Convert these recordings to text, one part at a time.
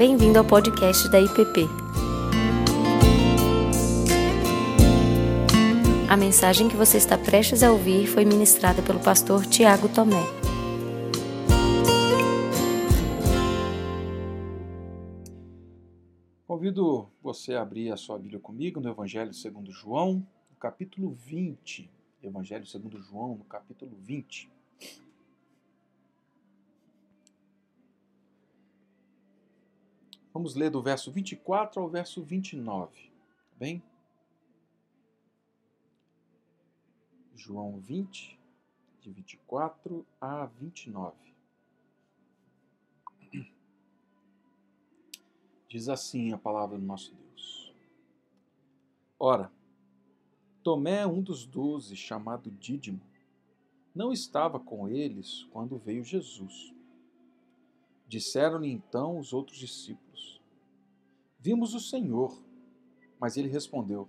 Bem-vindo ao podcast da IPP. A mensagem que você está prestes a ouvir foi ministrada pelo pastor Tiago Tomé. Convido você a abrir a sua Bíblia comigo no Evangelho segundo João, no capítulo 20. Evangelho segundo João, no capítulo 20. Vamos ler do verso 24 ao verso 29, tá bem? João 20, de 24 a 29. Diz assim a palavra do nosso Deus. Ora, Tomé, um dos doze, chamado Dídimo, não estava com eles quando veio Jesus. Disseram-lhe então os outros discípulos: Vimos o Senhor. Mas ele respondeu: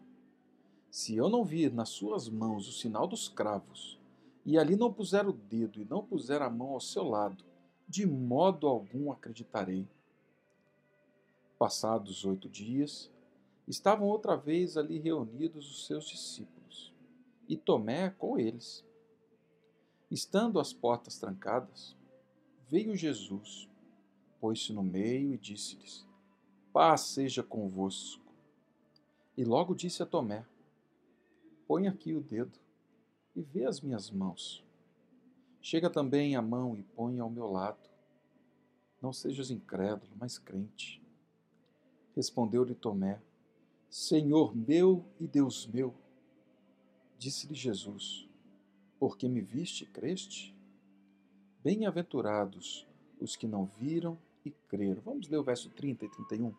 Se eu não vir nas suas mãos o sinal dos cravos, e ali não puser o dedo e não puser a mão ao seu lado, de modo algum acreditarei. Passados oito dias, estavam outra vez ali reunidos os seus discípulos, e Tomé com eles. Estando as portas trancadas, veio Jesus pôs-se no meio e disse-lhes: Paz seja convosco. E logo disse a Tomé: Põe aqui o dedo e vê as minhas mãos. Chega também a mão e põe ao meu lado. Não sejas incrédulo, mas crente. Respondeu-lhe Tomé: Senhor meu e Deus meu. Disse-lhe Jesus: Porque me viste e creste? Bem-aventurados os que não viram e creram. Vamos ler o verso 30 e 31.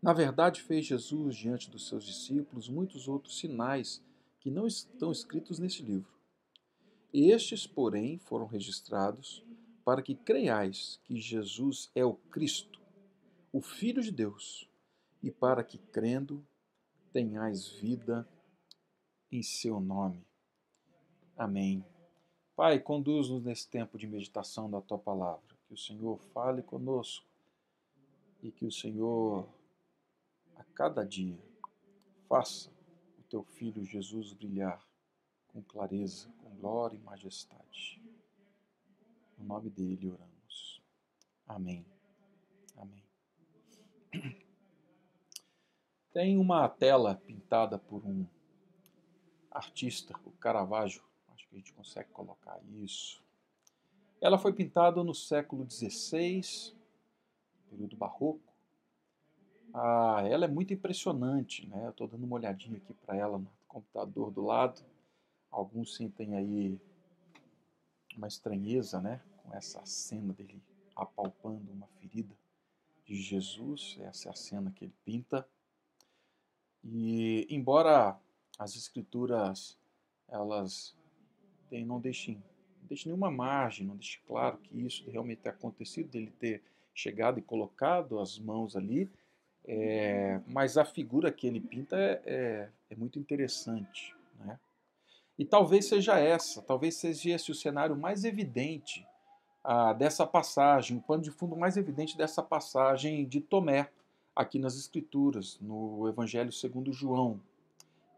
Na verdade, fez Jesus diante dos seus discípulos muitos outros sinais que não estão escritos neste livro. Estes, porém, foram registrados para que creiais que Jesus é o Cristo, o Filho de Deus, e para que, crendo, tenhais vida em seu nome. Amém. Pai, conduz-nos nesse tempo de meditação da tua palavra que o Senhor fale conosco e que o Senhor, a cada dia, faça o teu filho Jesus brilhar com clareza, com glória e majestade. No nome dele oramos. Amém. Amém. Tem uma tela pintada por um artista, o Caravaggio. Acho que a gente consegue colocar isso. Ela foi pintada no século XVI, período barroco. Ah, ela é muito impressionante, né? Estou dando uma olhadinha aqui para ela no computador do lado. Alguns sentem aí uma estranheza, né? Com essa cena dele apalpando uma ferida de Jesus. Essa é a cena que ele pinta. E embora as escrituras elas não deixem deixe nenhuma margem, não deixe claro que isso realmente tem acontecido, dele ter chegado e colocado as mãos ali, é, mas a figura que ele pinta é, é, é muito interessante. Né? E talvez seja essa, talvez seja esse o cenário mais evidente ah, dessa passagem, o pano de fundo mais evidente dessa passagem de Tomé, aqui nas Escrituras, no Evangelho segundo João.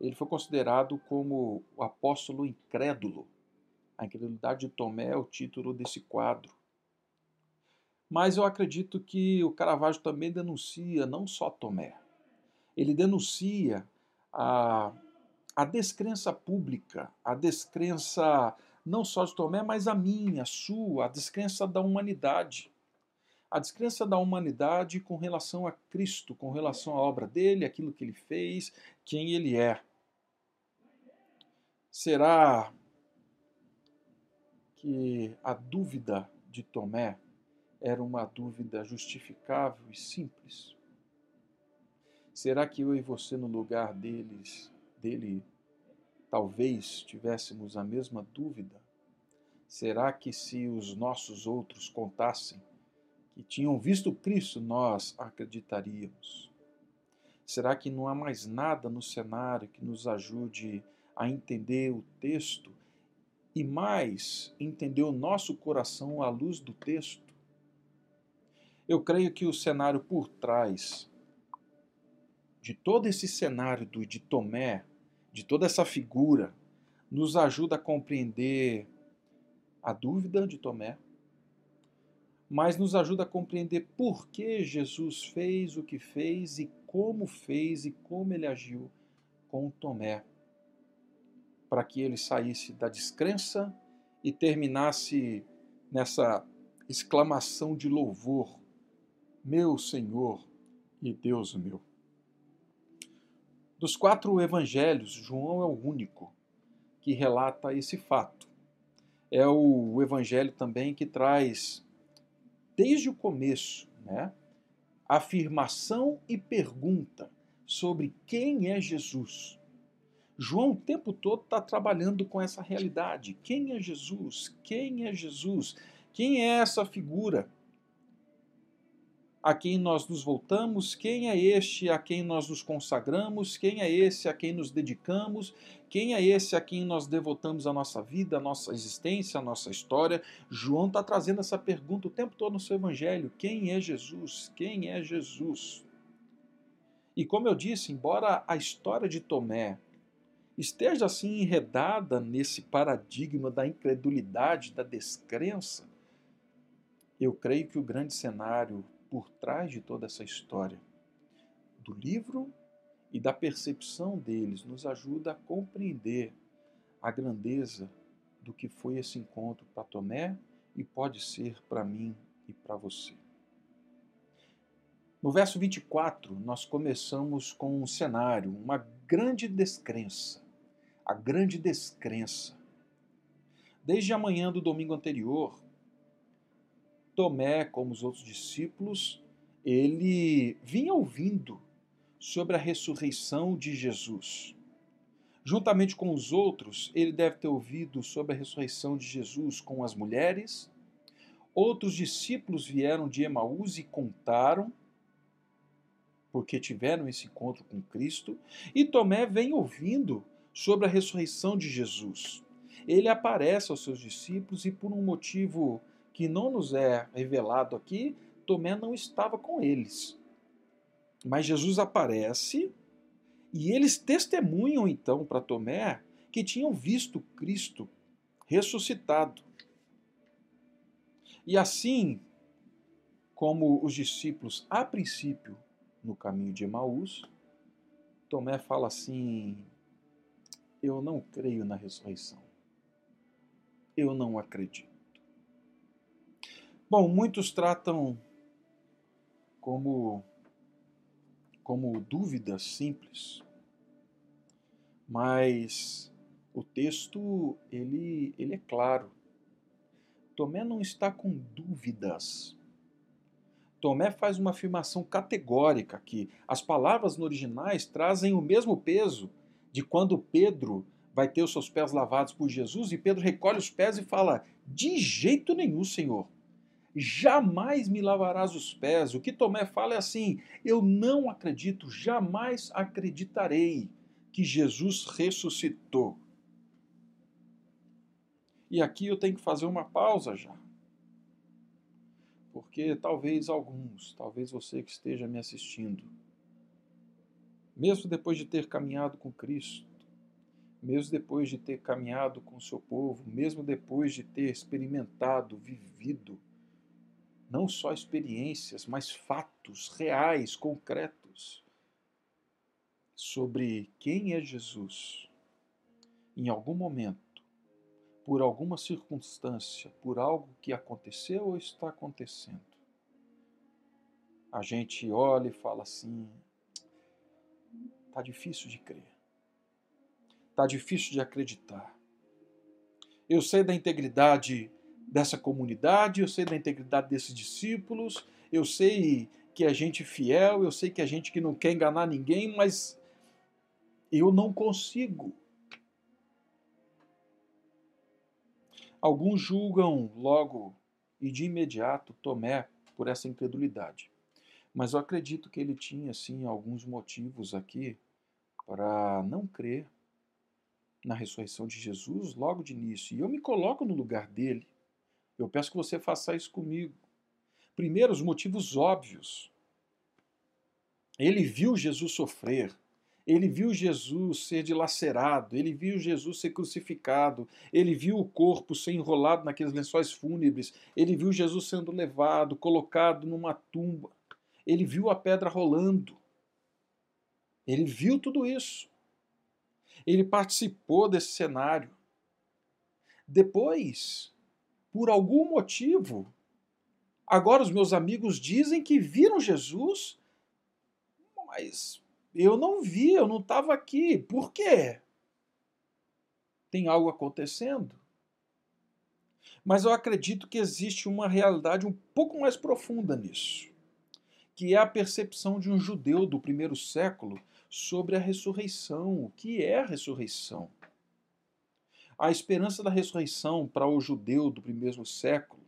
Ele foi considerado como o apóstolo incrédulo a incredulidade de Tomé é o título desse quadro. Mas eu acredito que o Caravaggio também denuncia não só Tomé, ele denuncia a, a descrença pública, a descrença não só de Tomé, mas a minha, a sua, a descrença da humanidade. A descrença da humanidade com relação a Cristo, com relação à obra dele, aquilo que ele fez, quem ele é. Será que a dúvida de Tomé era uma dúvida justificável e simples? Será que eu e você, no lugar deles, dele, talvez tivéssemos a mesma dúvida? Será que se os nossos outros contassem que tinham visto Cristo, nós acreditaríamos? Será que não há mais nada no cenário que nos ajude a entender o texto e mais entender o nosso coração à luz do texto. Eu creio que o cenário por trás de todo esse cenário do, de Tomé, de toda essa figura, nos ajuda a compreender a dúvida de Tomé, mas nos ajuda a compreender por que Jesus fez o que fez e como fez e como ele agiu com Tomé, para que ele saísse da descrença e terminasse nessa exclamação de louvor: Meu Senhor e Deus meu. Dos quatro evangelhos, João é o único que relata esse fato. É o evangelho também que traz, desde o começo, né, afirmação e pergunta sobre quem é Jesus. João o tempo todo está trabalhando com essa realidade. Quem é Jesus? Quem é Jesus? Quem é essa figura a quem nós nos voltamos? Quem é este a quem nós nos consagramos? Quem é esse a quem nos dedicamos? Quem é esse a quem nós devotamos a nossa vida, a nossa existência, a nossa história? João está trazendo essa pergunta o tempo todo no seu evangelho: quem é Jesus? Quem é Jesus? E como eu disse, embora a história de Tomé esteja assim enredada nesse paradigma da incredulidade, da descrença, eu creio que o grande cenário por trás de toda essa história do livro e da percepção deles nos ajuda a compreender a grandeza do que foi esse encontro para Tomé e pode ser para mim e para você. No verso 24, nós começamos com um cenário, uma grande descrença a grande descrença. Desde a manhã do domingo anterior, Tomé, como os outros discípulos, ele vinha ouvindo sobre a ressurreição de Jesus. Juntamente com os outros, ele deve ter ouvido sobre a ressurreição de Jesus com as mulheres. Outros discípulos vieram de Emaús e contaram, porque tiveram esse encontro com Cristo. E Tomé vem ouvindo sobre a ressurreição de Jesus. Ele aparece aos seus discípulos e, por um motivo que não nos é revelado aqui, Tomé não estava com eles. Mas Jesus aparece e eles testemunham então para Tomé que tinham visto Cristo ressuscitado. E assim, como os discípulos, a princípio, no caminho de Emaús, Tomé fala assim: eu não creio na ressurreição. Eu não acredito. Bom, muitos tratam como como dúvidas simples, mas o texto ele ele é claro. Tomé não está com dúvidas. Tomé faz uma afirmação categórica que as palavras no originais trazem o mesmo peso de quando Pedro vai ter os seus pés lavados por Jesus e Pedro recolhe os pés e fala: De jeito nenhum, Senhor. Jamais me lavarás os pés. O que Tomé fala é assim: Eu não acredito, jamais acreditarei que Jesus ressuscitou. E aqui eu tenho que fazer uma pausa já. Porque talvez alguns, talvez você que esteja me assistindo, mesmo depois de ter caminhado com Cristo, mesmo depois de ter caminhado com o seu povo, mesmo depois de ter experimentado, vivido, não só experiências, mas fatos reais, concretos, sobre quem é Jesus, em algum momento, por alguma circunstância, por algo que aconteceu ou está acontecendo, a gente olha e fala assim: Está difícil de crer. Está difícil de acreditar. Eu sei da integridade dessa comunidade, eu sei da integridade desses discípulos, eu sei que é gente fiel, eu sei que é gente que não quer enganar ninguém, mas eu não consigo. Alguns julgam logo e de imediato Tomé por essa incredulidade. Mas eu acredito que ele tinha, sim, alguns motivos aqui para não crer na ressurreição de Jesus logo de início. E eu me coloco no lugar dele. Eu peço que você faça isso comigo. Primeiro, os motivos óbvios. Ele viu Jesus sofrer, ele viu Jesus ser dilacerado, ele viu Jesus ser crucificado, ele viu o corpo ser enrolado naqueles lençóis fúnebres, ele viu Jesus sendo levado, colocado numa tumba, ele viu a pedra rolando. Ele viu tudo isso. Ele participou desse cenário. Depois, por algum motivo, agora os meus amigos dizem que viram Jesus, mas eu não vi, eu não estava aqui. Por quê? Tem algo acontecendo? Mas eu acredito que existe uma realidade um pouco mais profunda nisso, que é a percepção de um judeu do primeiro século sobre a ressurreição. O que é a ressurreição? A esperança da ressurreição para o judeu do primeiro século,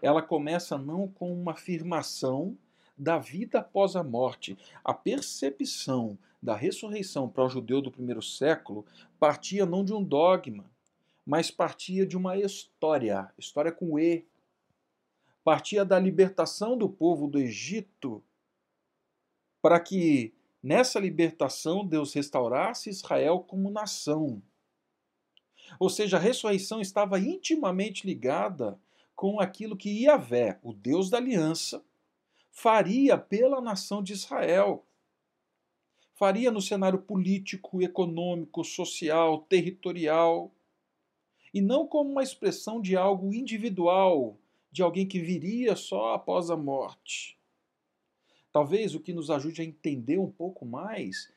ela começa não com uma afirmação da vida após a morte. A percepção da ressurreição para o judeu do primeiro século partia não de um dogma, mas partia de uma história, história com E. Partia da libertação do povo do Egito para que Nessa libertação, Deus restaurasse Israel como nação. Ou seja, a ressurreição estava intimamente ligada com aquilo que Yahvé, o Deus da aliança, faria pela nação de Israel. Faria no cenário político, econômico, social, territorial. E não como uma expressão de algo individual, de alguém que viria só após a morte. Talvez o que nos ajude a entender um pouco mais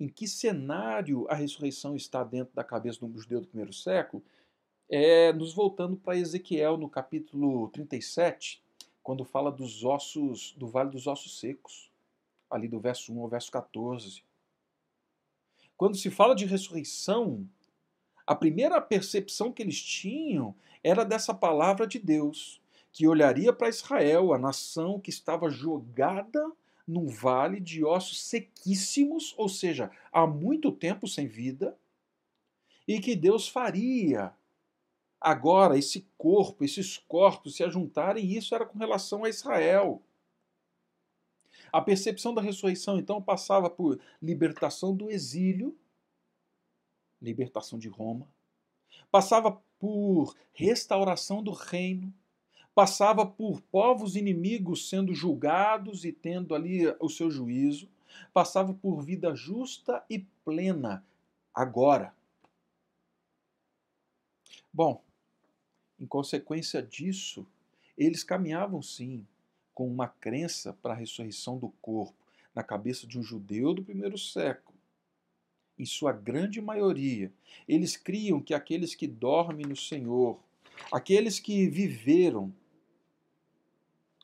em que cenário a ressurreição está dentro da cabeça do judeu do primeiro século é nos voltando para Ezequiel no capítulo 37, quando fala dos ossos, do vale dos ossos secos, ali do verso 1 ao verso 14. Quando se fala de ressurreição, a primeira percepção que eles tinham era dessa palavra de Deus, que olharia para Israel, a nação que estava jogada num vale de ossos sequíssimos, ou seja, há muito tempo sem vida, e que Deus faria agora esse corpo, esses corpos se ajuntarem, e isso era com relação a Israel. A percepção da ressurreição, então, passava por libertação do exílio, libertação de Roma, passava por restauração do reino, passava por povos inimigos sendo julgados e tendo ali o seu juízo, passava por vida justa e plena agora. Bom, em consequência disso, eles caminhavam sim com uma crença para a ressurreição do corpo na cabeça de um judeu do primeiro século. Em sua grande maioria, eles criam que aqueles que dormem no Senhor, aqueles que viveram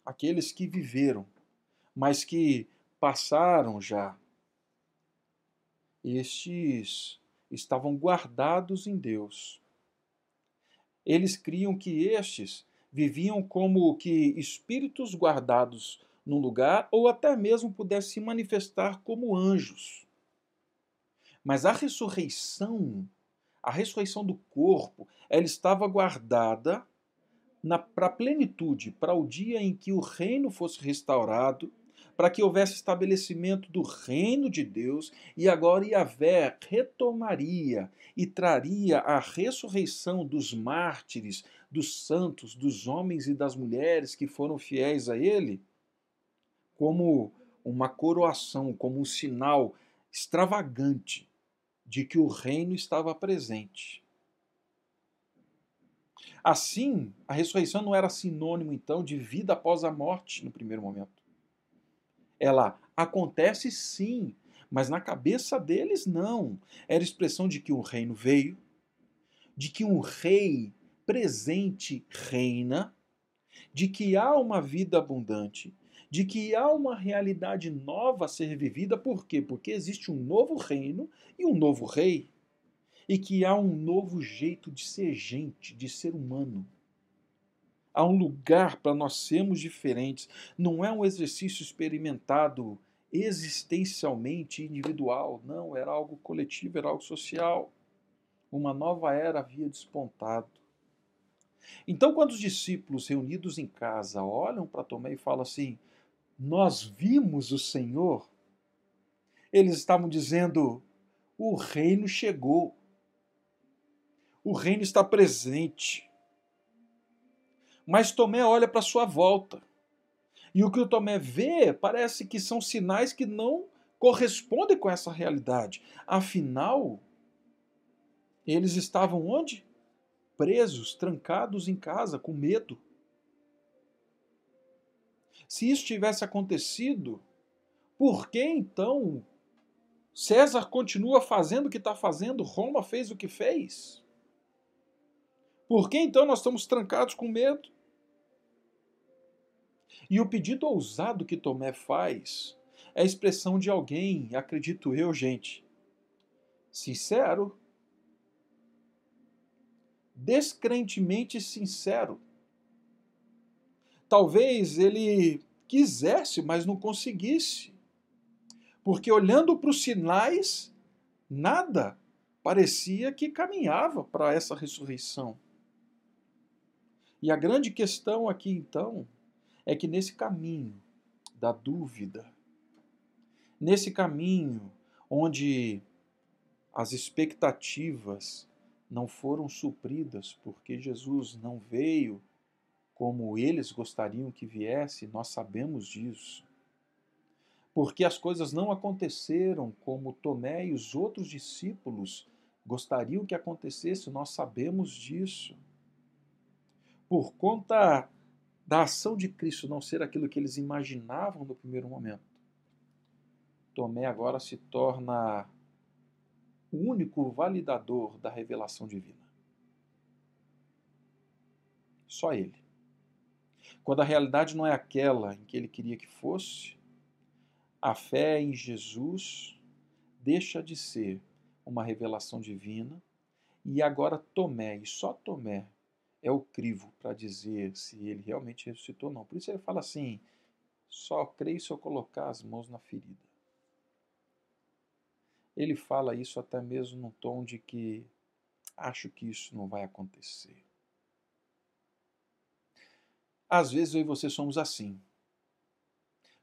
aqueles que viveram, mas que passaram já. Estes estavam guardados em Deus. Eles criam que estes viviam como que espíritos guardados num lugar ou até mesmo pudessem se manifestar como anjos. Mas a ressurreição, a ressurreição do corpo, ela estava guardada para a plenitude, para o dia em que o reino fosse restaurado, para que houvesse estabelecimento do reino de Deus, e agora Yahvé retomaria e traria a ressurreição dos mártires, dos santos, dos homens e das mulheres que foram fiéis a ele, como uma coroação, como um sinal extravagante de que o reino estava presente. Assim, a ressurreição não era sinônimo, então, de vida após a morte no primeiro momento. Ela acontece sim, mas na cabeça deles não. Era expressão de que um reino veio, de que um rei presente reina, de que há uma vida abundante, de que há uma realidade nova a ser vivida. Por quê? Porque existe um novo reino e um novo rei e que há um novo jeito de ser gente, de ser humano. Há um lugar para nós sermos diferentes. Não é um exercício experimentado existencialmente individual, não, era algo coletivo, era algo social. Uma nova era havia despontado. Então, quando os discípulos reunidos em casa olham para Tomé e falam assim: Nós vimos o Senhor, eles estavam dizendo: O reino chegou, o reino está presente. Mas Tomé olha para sua volta. E o que o Tomé vê parece que são sinais que não correspondem com essa realidade. Afinal, eles estavam onde? Presos, trancados em casa, com medo. Se isso tivesse acontecido, por que então César continua fazendo o que está fazendo? Roma fez o que fez? Por que então nós estamos trancados com medo? E o pedido ousado que Tomé faz é a expressão de alguém, acredito eu, gente, sincero, descrentemente sincero. Talvez ele quisesse, mas não conseguisse. Porque olhando para os sinais, nada parecia que caminhava para essa ressurreição. E a grande questão aqui então é que nesse caminho da dúvida, nesse caminho onde as expectativas não foram supridas porque Jesus não veio como eles gostariam que viesse, nós sabemos disso. Porque as coisas não aconteceram como Tomé e os outros discípulos gostariam que acontecesse, nós sabemos disso. Por conta da ação de Cristo não ser aquilo que eles imaginavam no primeiro momento, Tomé agora se torna o único validador da revelação divina. Só ele. Quando a realidade não é aquela em que ele queria que fosse, a fé em Jesus deixa de ser uma revelação divina e agora Tomé, e só Tomé, é o crivo para dizer se ele realmente ressuscitou ou não. Por isso ele fala assim: só creio se eu colocar as mãos na ferida. Ele fala isso até mesmo no tom de que acho que isso não vai acontecer. Às vezes eu e você somos assim.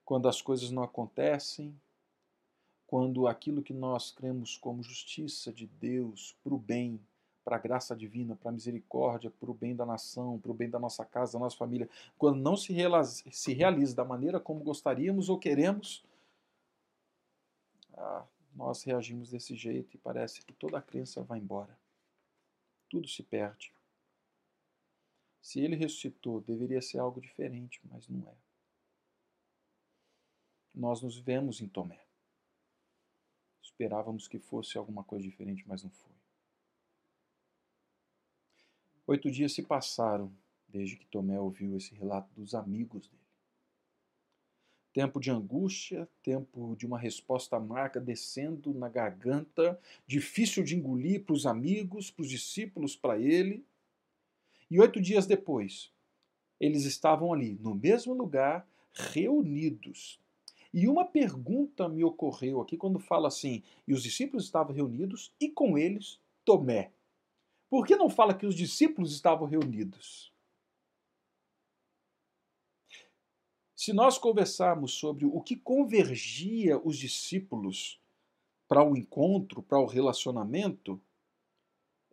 Quando as coisas não acontecem, quando aquilo que nós cremos como justiça de Deus para o bem para a graça divina, para a misericórdia, para o bem da nação, para o bem da nossa casa, da nossa família, quando não se realiza, se realiza da maneira como gostaríamos ou queremos, ah, nós reagimos desse jeito e parece que toda a crença vai embora. Tudo se perde. Se ele ressuscitou, deveria ser algo diferente, mas não é. Nós nos vemos em Tomé. Esperávamos que fosse alguma coisa diferente, mas não foi. Oito dias se passaram desde que Tomé ouviu esse relato dos amigos dele. Tempo de angústia, tempo de uma resposta amarga descendo na garganta, difícil de engolir para os amigos, para os discípulos, para ele. E oito dias depois, eles estavam ali, no mesmo lugar, reunidos. E uma pergunta me ocorreu aqui quando fala assim: e os discípulos estavam reunidos e com eles Tomé. Por que não fala que os discípulos estavam reunidos? Se nós conversarmos sobre o que convergia os discípulos para o encontro, para o relacionamento,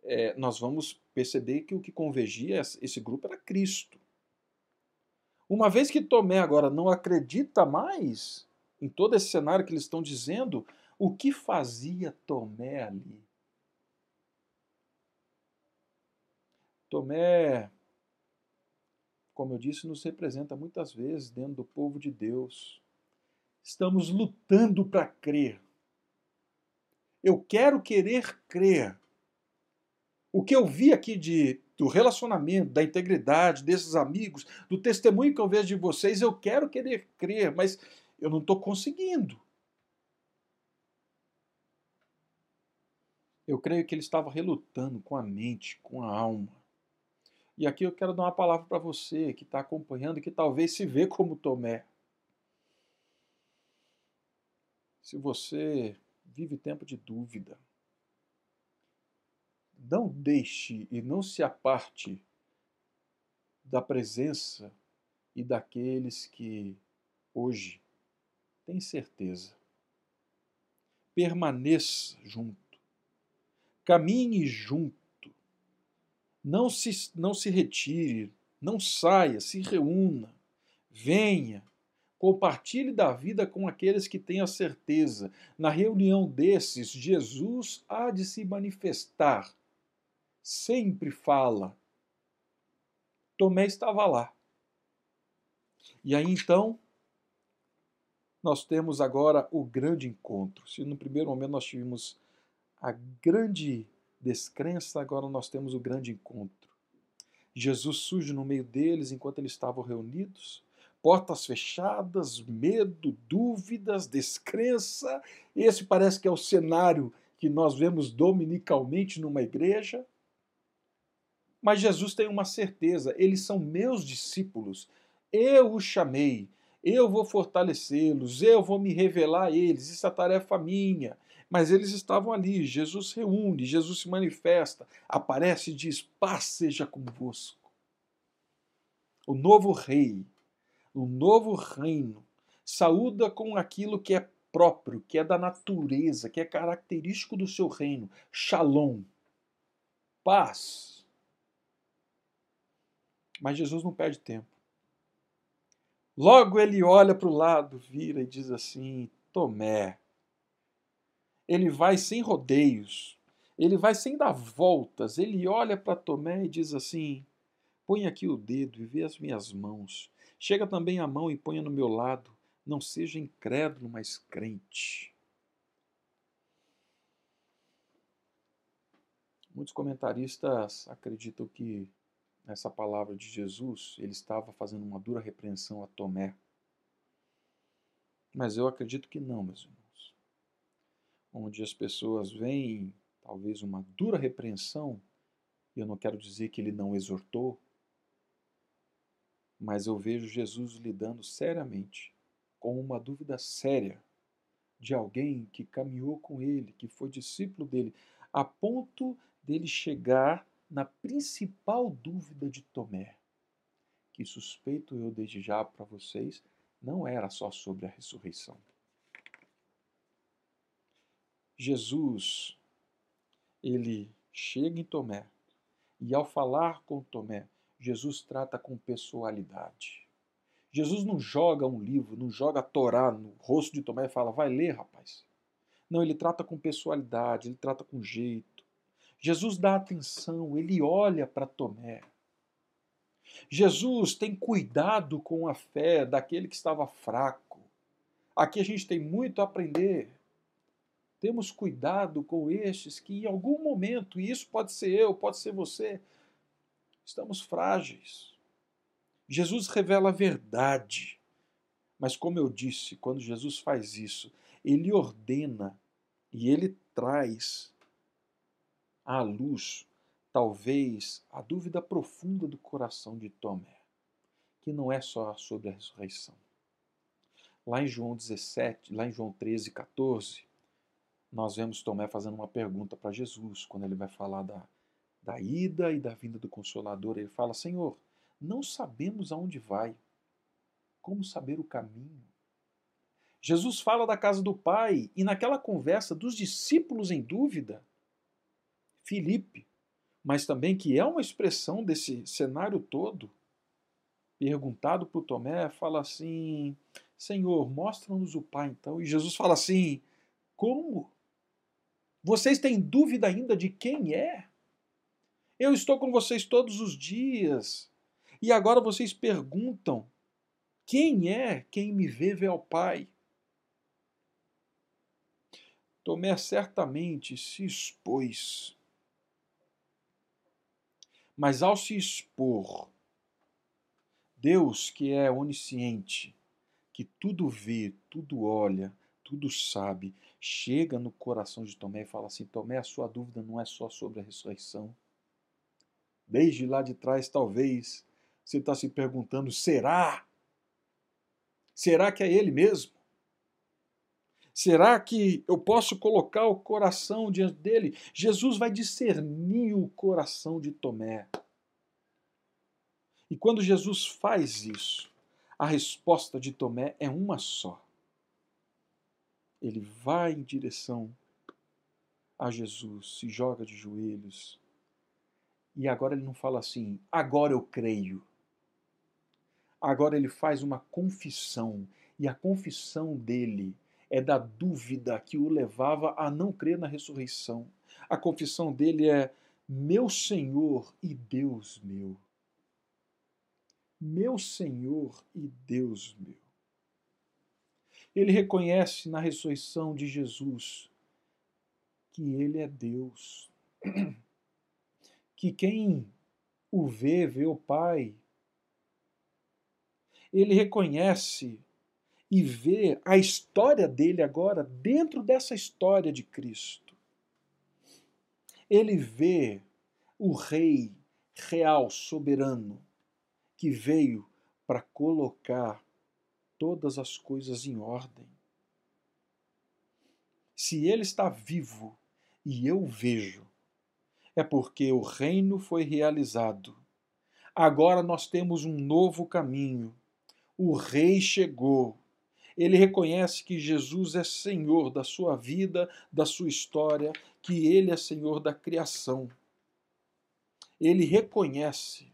é, nós vamos perceber que o que convergia esse grupo era Cristo. Uma vez que Tomé agora não acredita mais em todo esse cenário que eles estão dizendo, o que fazia Tomé ali? Tomé, como eu disse, nos representa muitas vezes dentro do povo de Deus. Estamos lutando para crer. Eu quero querer crer. O que eu vi aqui de, do relacionamento, da integridade desses amigos, do testemunho que eu vejo de vocês, eu quero querer crer, mas eu não estou conseguindo. Eu creio que ele estava relutando com a mente, com a alma. E aqui eu quero dar uma palavra para você que está acompanhando e que talvez se vê como Tomé. Se você vive tempo de dúvida, não deixe e não se aparte da presença e daqueles que hoje têm certeza. Permaneça junto, caminhe junto, não se, não se retire, não saia, se reúna, venha, compartilhe da vida com aqueles que têm a certeza. Na reunião desses, Jesus há de se manifestar. Sempre fala. Tomé estava lá. E aí então, nós temos agora o grande encontro. Se no primeiro momento nós tivemos a grande descrença, agora nós temos o grande encontro. Jesus surge no meio deles enquanto eles estavam reunidos, portas fechadas, medo, dúvidas, descrença. Esse parece que é o cenário que nós vemos dominicalmente numa igreja. Mas Jesus tem uma certeza: eles são meus discípulos, eu os chamei, eu vou fortalecê-los, eu vou me revelar a eles, isso é tarefa minha. Mas eles estavam ali, Jesus reúne, Jesus se manifesta, aparece e diz: Paz seja convosco. O novo rei, o novo reino, saúda com aquilo que é próprio, que é da natureza, que é característico do seu reino: Shalom, paz. Mas Jesus não perde tempo. Logo ele olha para o lado, vira e diz assim: Tomé, ele vai sem rodeios, ele vai sem dar voltas, ele olha para Tomé e diz assim: Põe aqui o dedo e vê as minhas mãos. Chega também a mão e ponha no meu lado. Não seja incrédulo, mas crente. Muitos comentaristas acreditam que essa palavra de Jesus ele estava fazendo uma dura repreensão a Tomé. Mas eu acredito que não, meus irmãos onde as pessoas veem talvez uma dura repreensão, eu não quero dizer que ele não exortou, mas eu vejo Jesus lidando seriamente com uma dúvida séria de alguém que caminhou com ele, que foi discípulo dele, a ponto dele chegar na principal dúvida de Tomé, que suspeito eu desde já para vocês, não era só sobre a ressurreição. Jesus, ele chega em Tomé e ao falar com Tomé, Jesus trata com pessoalidade. Jesus não joga um livro, não joga a Torá no rosto de Tomé e fala, vai ler, rapaz. Não, ele trata com pessoalidade, ele trata com jeito. Jesus dá atenção, ele olha para Tomé. Jesus tem cuidado com a fé daquele que estava fraco. Aqui a gente tem muito a aprender. Temos cuidado com estes que em algum momento, e isso pode ser eu, pode ser você, estamos frágeis. Jesus revela a verdade. Mas, como eu disse, quando Jesus faz isso, ele ordena e ele traz à luz, talvez, a dúvida profunda do coração de Tomé, que não é só sobre a ressurreição. Lá em João 17, lá em João 13, 14, nós vemos Tomé fazendo uma pergunta para Jesus, quando ele vai falar da, da ida e da vinda do Consolador. Ele fala: Senhor, não sabemos aonde vai, como saber o caminho? Jesus fala da casa do Pai e naquela conversa dos discípulos em dúvida, Filipe, mas também que é uma expressão desse cenário todo, perguntado por Tomé, fala assim: Senhor, mostra-nos o Pai então. E Jesus fala assim: Como? Vocês têm dúvida ainda de quem é? Eu estou com vocês todos os dias. E agora vocês perguntam: quem é quem me vê vê ao Pai? Tomé certamente se expôs. Mas ao se expor, Deus, que é onisciente, que tudo vê, tudo olha, tudo sabe, chega no coração de Tomé e fala assim: Tomé, a sua dúvida não é só sobre a ressurreição. Desde lá de trás, talvez, você está se perguntando: será? Será que é ele mesmo? Será que eu posso colocar o coração diante dele? Jesus vai discernir o coração de Tomé. E quando Jesus faz isso, a resposta de Tomé é uma só. Ele vai em direção a Jesus, se joga de joelhos. E agora ele não fala assim, agora eu creio. Agora ele faz uma confissão, e a confissão dele é da dúvida que o levava a não crer na ressurreição. A confissão dele é: meu Senhor e Deus meu. Meu Senhor e Deus meu. Ele reconhece na ressurreição de Jesus que ele é Deus. Que quem o vê, vê o Pai. Ele reconhece e vê a história dele agora dentro dessa história de Cristo. Ele vê o Rei real, soberano, que veio para colocar todas as coisas em ordem. Se ele está vivo e eu vejo, é porque o reino foi realizado. Agora nós temos um novo caminho. O rei chegou ele reconhece que Jesus é Senhor da sua vida, da sua história, que ele é Senhor da criação. Ele reconhece.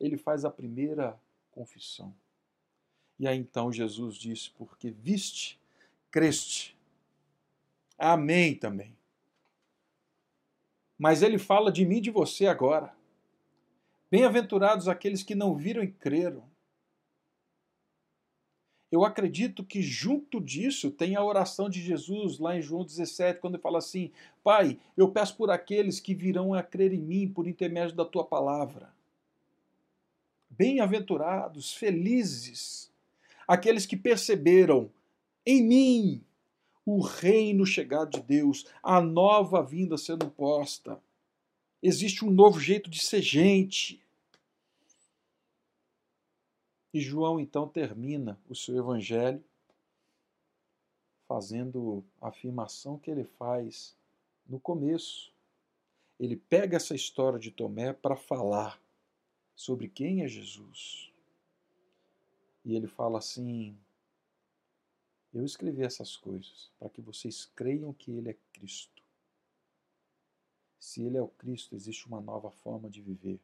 Ele faz a primeira confissão. E aí então Jesus disse: Porque viste, creste. Amém também. Mas ele fala de mim e de você agora. Bem-aventurados aqueles que não viram e creram. Eu acredito que junto disso tem a oração de Jesus lá em João 17, quando ele fala assim: Pai, eu peço por aqueles que virão a crer em mim por intermédio da tua palavra. Bem-aventurados, felizes, aqueles que perceberam em mim o reino chegado de Deus, a nova vinda sendo posta. Existe um novo jeito de ser gente. E João então termina o seu evangelho fazendo a afirmação que ele faz no começo. Ele pega essa história de Tomé para falar sobre quem é Jesus. E ele fala assim: Eu escrevi essas coisas para que vocês creiam que ele é Cristo. Se ele é o Cristo, existe uma nova forma de viver.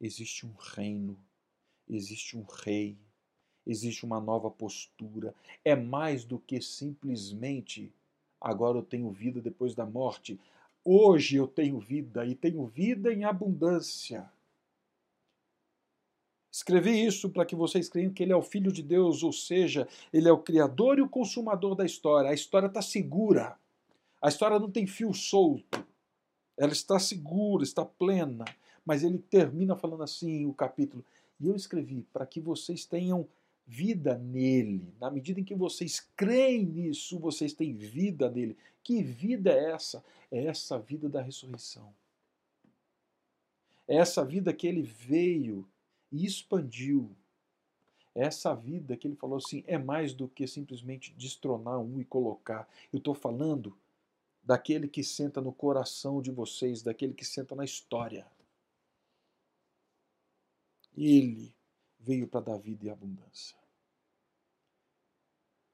Existe um reino existe um rei, existe uma nova postura. É mais do que simplesmente agora eu tenho vida depois da morte. Hoje eu tenho vida e tenho vida em abundância. Escrevi isso para que vocês creiam que ele é o Filho de Deus, ou seja, ele é o Criador e o Consumador da história. A história está segura. A história não tem fio solto. Ela está segura, está plena. Mas ele termina falando assim o capítulo: e eu escrevi para que vocês tenham vida nele. Na medida em que vocês creem nisso, vocês têm vida nele. Que vida é essa? É essa vida da ressurreição. É essa vida que ele veio e expandiu. Essa vida que ele falou assim: é mais do que simplesmente destronar um e colocar. Eu estou falando daquele que senta no coração de vocês, daquele que senta na história. Ele veio para dar vida e abundância.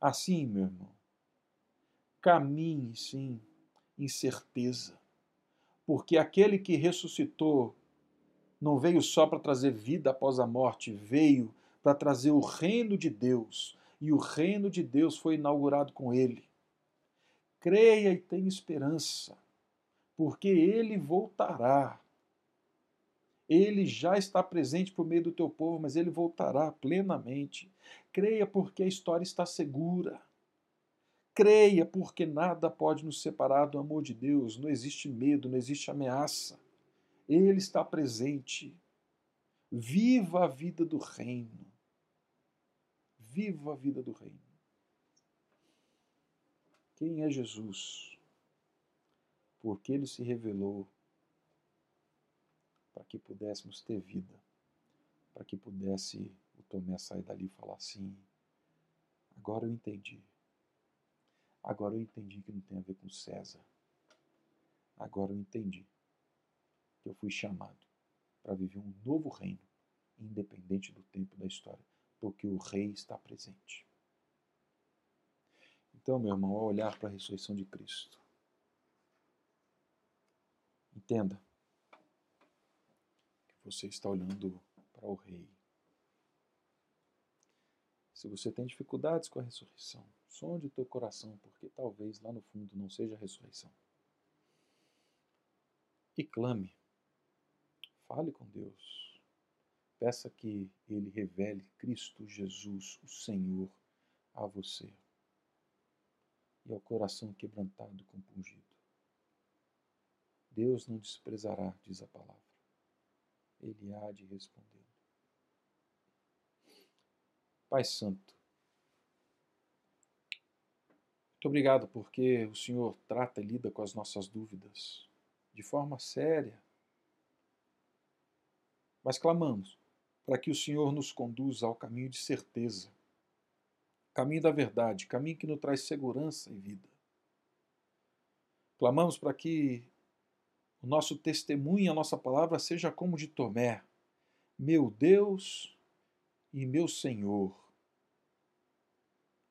Assim, meu irmão, caminhe sim em certeza, porque aquele que ressuscitou não veio só para trazer vida após a morte, veio para trazer o reino de Deus, e o reino de Deus foi inaugurado com ele. Creia e tenha esperança, porque ele voltará ele já está presente por meio do teu povo, mas ele voltará plenamente. Creia porque a história está segura. Creia porque nada pode nos separar do amor de Deus. Não existe medo, não existe ameaça. Ele está presente. Viva a vida do reino. Viva a vida do reino. Quem é Jesus? Porque ele se revelou para que pudéssemos ter vida, para que pudesse o Tomé sair dali e falar assim: agora eu entendi. Agora eu entendi que não tem a ver com César. Agora eu entendi que eu fui chamado para viver um novo reino, independente do tempo da história, porque o rei está presente. Então, meu irmão, ao olhar para a ressurreição de Cristo, entenda que você está olhando para o rei. Se você tem dificuldades com a ressurreição, sonde o teu coração, porque talvez lá no fundo não seja a ressurreição. E clame. Fale com Deus. Peça que Ele revele Cristo Jesus, o Senhor, a você. E ao coração quebrantado e compungido. Deus não desprezará, diz a palavra. Ele há de responder. Pai Santo, muito obrigado porque o Senhor trata e lida com as nossas dúvidas de forma séria. Mas clamamos para que o Senhor nos conduza ao caminho de certeza, caminho da verdade, caminho que nos traz segurança e vida. Clamamos para que o nosso testemunho, a nossa palavra seja como de Tomé, meu Deus e meu Senhor.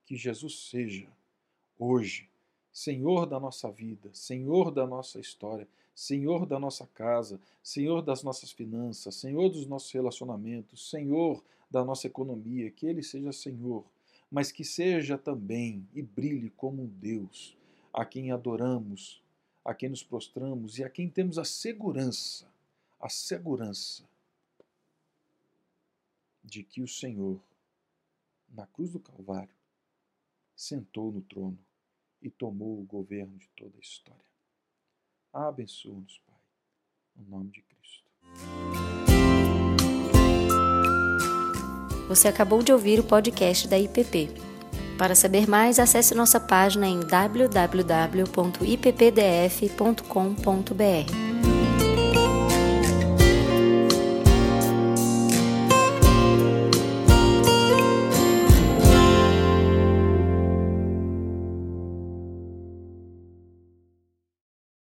Que Jesus seja hoje Senhor da nossa vida, Senhor da nossa história, Senhor da nossa casa, Senhor das nossas finanças, Senhor dos nossos relacionamentos, Senhor da nossa economia, que Ele seja Senhor, mas que seja também e brilhe como um Deus, a quem adoramos, a quem nos prostramos e a quem temos a segurança, a segurança de que o Senhor, na cruz do Calvário, sentou no trono e tomou o governo de toda a história. Abençoa-nos, Pai, no nome de Cristo. Você acabou de ouvir o podcast da IPP. Para saber mais, acesse nossa página em www.ippdf.com.br.